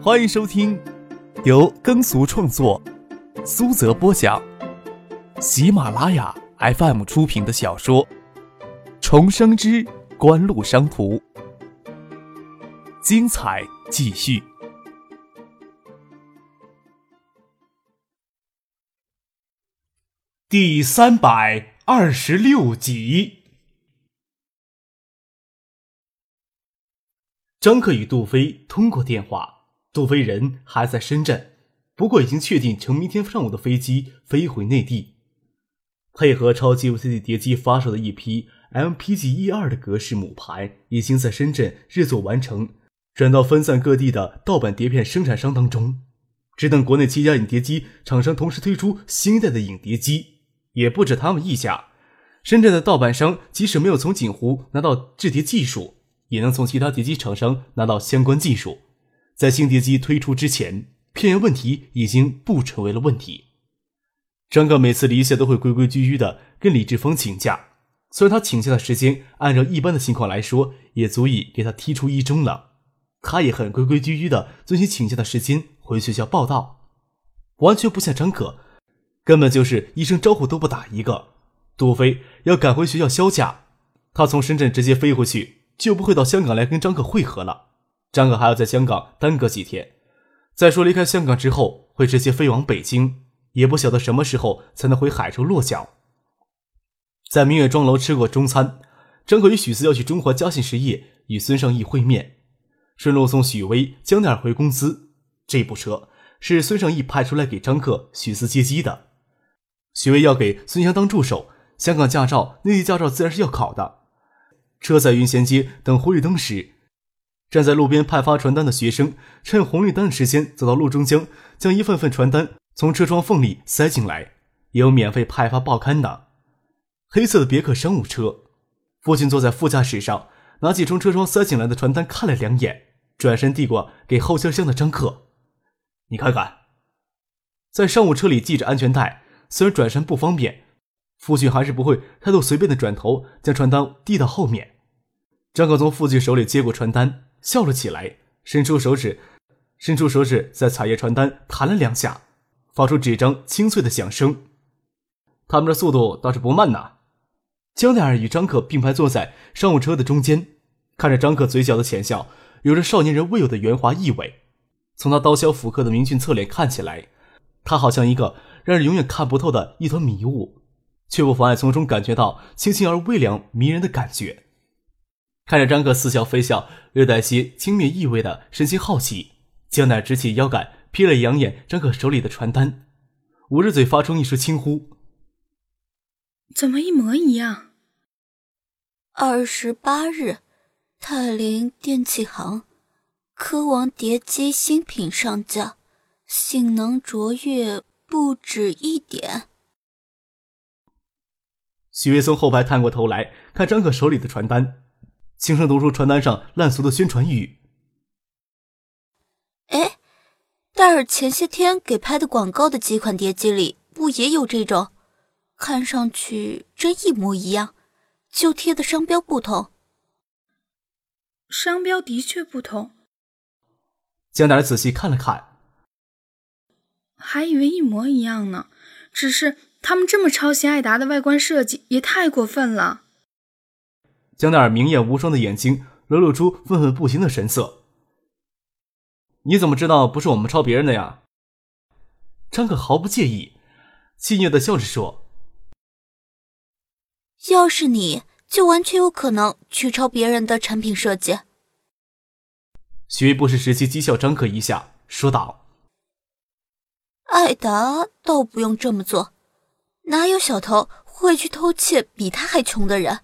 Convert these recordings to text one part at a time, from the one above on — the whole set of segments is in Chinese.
欢迎收听由耕俗创作、苏泽播讲、喜马拉雅 FM 出品的小说《重生之官路商途》，精彩继续，第三百二十六集。张克与杜飞通过电话，杜飞人还在深圳，不过已经确定乘明天上午的飞机飞回内地。配合超级 VCD 碟机发售的一批 MPG 一二的格式母盘，已经在深圳制作完成，转到分散各地的盗版碟片生产商当中。只等国内七家影碟机厂商同时推出新一代的影碟机，也不止他们一家。深圳的盗版商即使没有从锦湖拿到制碟技术。也能从其他碟机厂商拿到相关技术，在新碟机推出之前，片源问题已经不成为了问题。张哥每次离线都会规规矩矩的跟李志峰请假，虽然他请假的时间按照一般的情况来说也足以给他踢出一中了，他也很规规矩矩的遵循请假的时间回学校报道，完全不像张可，根本就是一声招呼都不打一个。杜飞要赶回学校休假，他从深圳直接飞回去。就不会到香港来跟张可会合了。张可还要在香港耽搁几天。再说离开香港之后会直接飞往北京，也不晓得什么时候才能回海州落脚。在明月庄楼吃过中餐，张可与许四要去中华嘉信实业与孙尚义会面，顺路送许巍、江奈儿回公司。这部车是孙尚义派出来给张克、许四接机的。许巍要给孙翔当助手，香港驾照、内地驾照自然是要考的。车在云贤街等红绿灯时，站在路边派发传单的学生趁红绿灯的时间走到路中间，将一份份传单从车窗缝里塞进来。也有免费派发报刊的，黑色的别克商务车。父亲坐在副驾驶上，拿起从车窗塞进来的传单看了两眼，转身递过给后车厢的张克：“你看看。”在商务车里系着安全带，虽然转身不方便。父亲还是不会态度随便的转头，将传单递到后面。张克从父亲手里接过传单，笑了起来，伸出手指，伸出手指在彩页传单弹了两下，发出纸张清脆的响声。他们的速度倒是不慢呐。江奈儿与张可并排坐在商务车的中间，看着张可嘴角的浅笑，有着少年人未有的圆滑意味。从他刀削斧刻的明俊侧脸看起来，他好像一个让人永远看不透的一团迷雾。却不妨碍从中感觉到清新而微凉、迷人的感觉。看着张克似笑非笑、略带些轻蔑意味的神情好奇，江奈直起腰杆，瞥了两眼张克手里的传单，捂着嘴发出一声轻呼：“怎么一模一样？”二十八日，泰林电器行，科王碟机新品上架，性能卓越不止一点。许巍从后排探过头来看张可手里的传单，轻声读出传单上烂俗的宣传语：“哎，戴尔前些天给拍的广告的几款碟机里不也有这种？看上去真一模一样，就贴的商标不同。商标的确不同。”江达仔细看了看，还以为一模一样呢，只是。他们这么抄袭艾达的外观设计，也太过分了。江奈儿明艳无双的眼睛流露出愤愤不平的神色。你怎么知道不是我们抄别人的呀？张可毫不介意，戏谑的笑着说：“要是你就完全有可能去抄别人的产品设计。”许巍不失时期讥笑张可一下，说道：“艾达倒不用这么做。”哪有小偷会去偷窃比他还穷的人？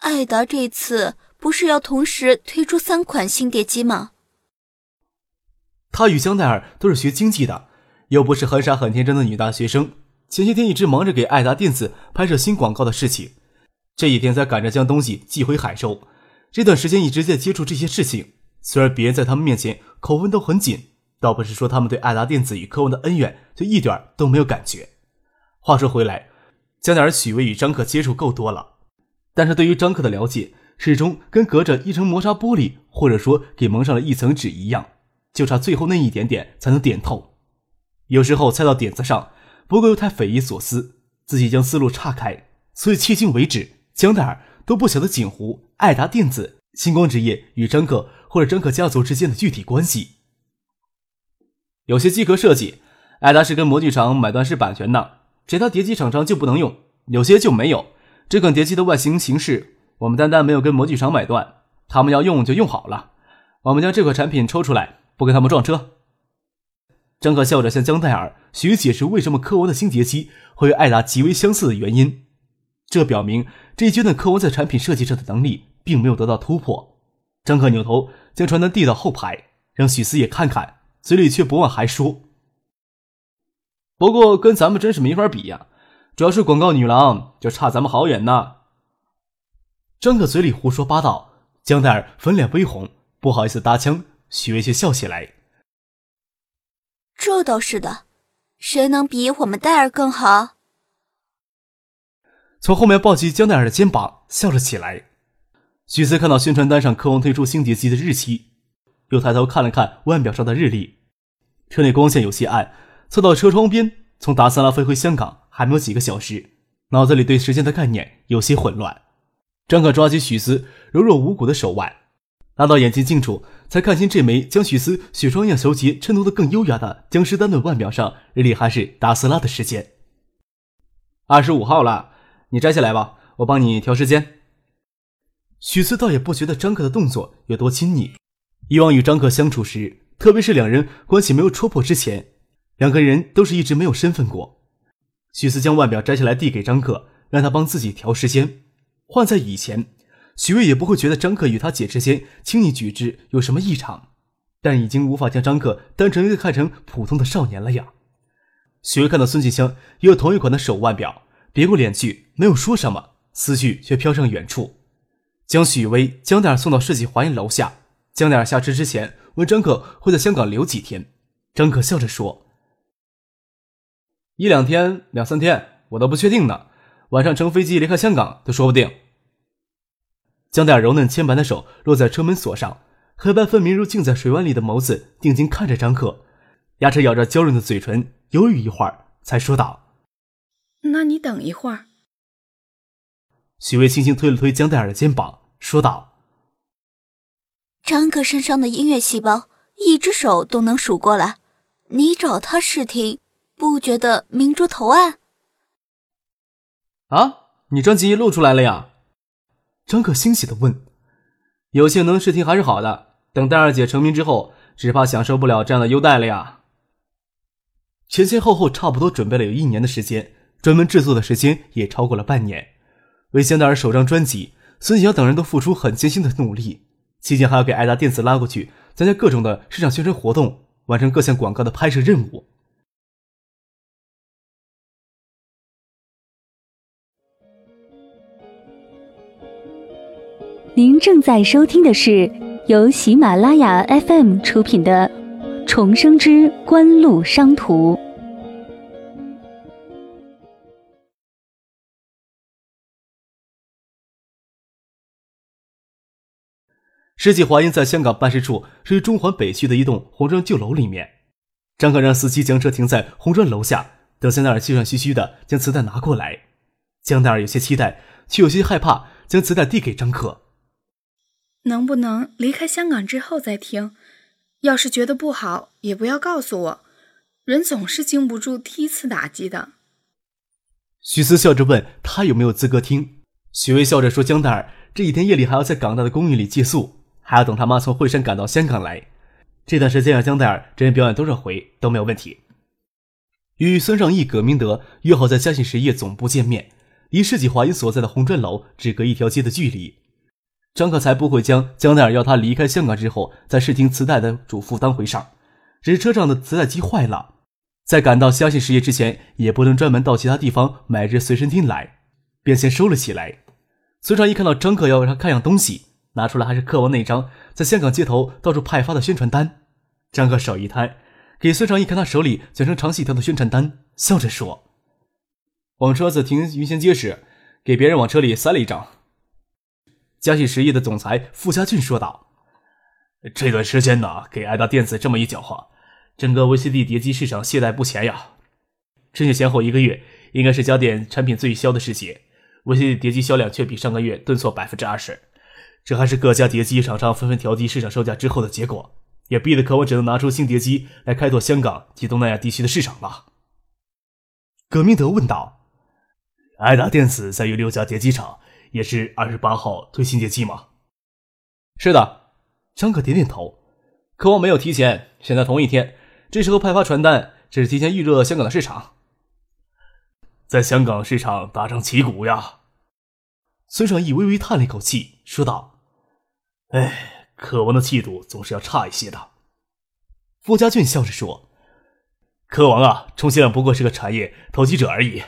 艾达这次不是要同时推出三款新碟机吗？他与香奈儿都是学经济的，又不是很傻很天真的女大学生。前些天一直忙着给艾达电子拍摄新广告的事情，这几天才赶着将东西寄回海州。这段时间一直在接触这些事情。虽然别人在他们面前口风都很紧，倒不是说他们对艾达电子与科文的恩怨就一点都没有感觉。话说回来，江奈儿、许巍与张可接触够多了，但是对于张克的了解，始终跟隔着一层磨砂玻璃，或者说给蒙上了一层纸一样。就差最后那一点点才能点透。有时候猜到点子上，不过又太匪夷所思，自己将思路岔开，所以迄今为止，江黛儿都不晓得锦湖、爱达电子、星光职业与张克或者张克家族之间的具体关系。有些机壳设计，爱达是跟模具厂买断式版权的，其他叠机厂商就不能用；有些就没有。这款叠机的外形形式，我们单单没有跟模具厂买断，他们要用就用好了。我们将这款产品抽出来，不跟他们撞车。张可笑着向江黛儿许解释为什么科王的新叠机会与艾达极为相似的原因。这表明这一阶段科王在产品设计上的能力并没有得到突破。张可扭头将传单递到后排，让许思也看看，嘴里却不忘还说：“不过跟咱们真是没法比呀，主要是广告女郎就差咱们好远呢。”张可嘴里胡说八道，江黛儿粉脸微红，不好意思搭腔，许巍却笑起来。这倒是的，谁能比我们戴尔更好？从后面抱起江戴尔的肩膀，笑了起来。许思看到宣传单上科王推出星碟机的日期，又抬头看了看腕表上的日历。车内光线有些暗，凑到车窗边，从达萨拉飞回香港还没有几个小时，脑子里对时间的概念有些混乱。张可抓起许思柔弱无骨的手腕。拉到眼睛近处，才看清这枚将许思雪霜样小节衬托得更优雅的江诗丹的腕表上，日历还是达斯拉的时间。二十五号了，你摘下来吧，我帮你调时间。许思倒也不觉得张克的动作有多亲昵，以往与张克相处时，特别是两人关系没有戳破之前，两个人都是一直没有身份过。许思将腕表摘下来递给张克，让他帮自己调时间。换在以前。许巍也不会觉得张克与他姐之间轻易举止有什么异常，但已经无法将张克单纯的看成普通的少年了呀。许巍看到孙继香也有同一款的手腕表，别过脸去，没有说什么，思绪却飘向远处，将许巍、江黛儿送到世纪华宴楼下。江黛儿下车之前问张克会在香港留几天，张克笑着说：“一两天、两三天，我都不确定呢。晚上乘飞机离开香港都说不定。”江黛尔柔嫩纤白的手落在车门锁上，黑白分明如镜在水湾里的眸子定睛看着张克，牙齿咬着娇润的嘴唇，犹豫一会儿，才说道：“那你等一会儿。”许巍轻轻推了推江黛尔的肩膀，说道：“张克身上的音乐细胞，一只手都能数过来，你找他试听，不觉得明珠投案？”啊，你专辑录出来了呀？张克欣喜的问：“有幸能试听还是好的，等戴二姐成名之后，只怕享受不了这样的优待了呀。”前前后后差不多准备了有一年的时间，专门制作的时间也超过了半年。为香奈儿首张专辑，孙晓等人都付出很艰辛的努力，期间还要给爱达电子拉过去参加各种的市场宣传活动，完成各项广告的拍摄任务。您正在收听的是由喜马拉雅 FM 出品的《重生之官路商途》。世纪华音在香港办事处是中环北区的一栋红砖旧楼里面。张可让司机将车停在红砖楼下，等香奈儿气喘吁吁的将磁带拿过来。江奈儿有些期待，却有些害怕，将磁带递给张可。能不能离开香港之后再听？要是觉得不好，也不要告诉我。人总是经不住第一次打击的。许思笑着问他有没有资格听。许巍笑着说：“江黛儿这几天夜里还要在港大的公寓里借宿，还要等他妈从惠山赶到香港来。这段时间让江黛儿真人表演多少回都没有问题。”与孙尚义、葛明德约好在嘉信实业总部见面，离世纪华音所在的红砖楼只隔一条街的距离。张克才不会将江奈尔要他离开香港之后再试听磁带的嘱咐当回事儿，只是车上的磁带机坏了，在赶到相信实业之前，也不能专门到其他地方买只随身听来，便先收了起来。孙尚一看到张克要让他看样东西，拿出来还是克王那张在香港街头到处派发的宣传单。张克手一摊，给孙尚一看他手里卷成长细条的宣传单，笑着说：“我们车子停云仙街时，给别人往车里塞了一张。”嘉信实业的总裁傅家俊说道：“这段时间呢，给爱达电子这么一搅和，整个 VCD 碟机市场懈怠不前呀。春节前后一个月，应该是家电产品最销的时节，VCD 碟机销量却比上个月顿挫百分之二十。这还是各家碟机厂商纷纷调低市场售价之后的结果，也逼得可我只能拿出新碟机来开拓香港及东南亚地区的市场了。葛明德问道：“爱达电子在与六家碟机厂也是二十八号推新碟机吗？”“是的。”张可点点头。渴望没有提前，选在同一天，这时候派发传单，只是提前预热香港的市场。在香港市场大张旗鼓呀。孙尚义微微叹了一口气，说道：“哎，渴王的气度总是要差一些的。”傅家俊笑着说：“渴王啊，充其量不过是个产业投机者而已。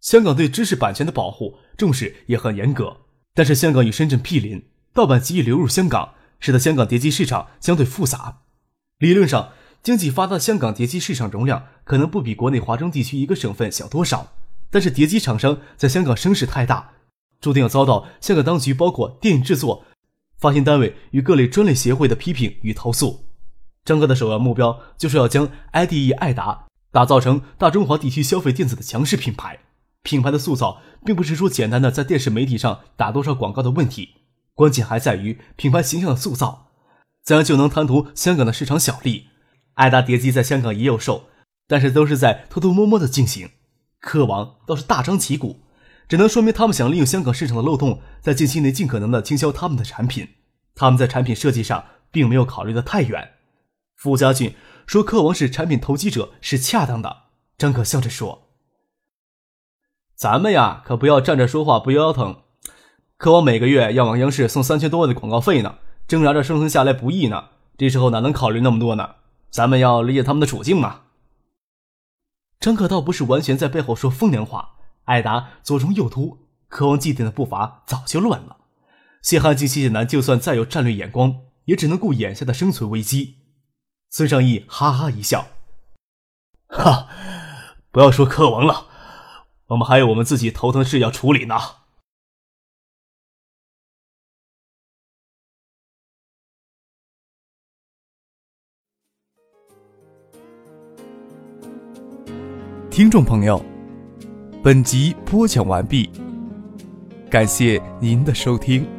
香港对知识版权的保护重视也很严格，但是香港与深圳毗邻，盗版极易流入香港，使得香港碟机市场相对复杂。理论上，经济发达的香港碟机市场容量可能不比国内华中地区一个省份小多少，但是碟机厂商在香港声势太大。”注定要遭到香港当局，包括电影制作、发行单位与各类专利协会的批评与投诉。张哥的首要目标就是要将 IDE 爱达打造成大中华地区消费电子的强势品牌。品牌的塑造，并不是说简单的在电视媒体上打多少广告的问题，关键还在于品牌形象的塑造。怎样就能贪图香港的市场小利？爱达碟机在香港也有售，但是都是在偷偷摸摸的进行。科王倒是大张旗鼓。只能说明他们想利用香港市场的漏洞，在近期内尽可能的倾销他们的产品。他们在产品设计上并没有考虑的太远。傅家俊说：“柯王是产品投机者是恰当的。”张可笑着说：“咱们呀，可不要站着说话不腰疼。柯王每个月要往央视送三千多万的广告费呢，挣扎着生存下来不易呢。这时候哪能考虑那么多呢？咱们要理解他们的处境嘛。”张可倒不是完全在背后说风凉话。艾达左冲右突，渴望祭奠的步伐早就乱了。谢汉进、谢谢南就算再有战略眼光，也只能顾眼下的生存危机。孙尚义哈哈一笑：“哈，不要说柯王了，我们还有我们自己头疼事要处理呢。”听众朋友。本集播讲完毕，感谢您的收听。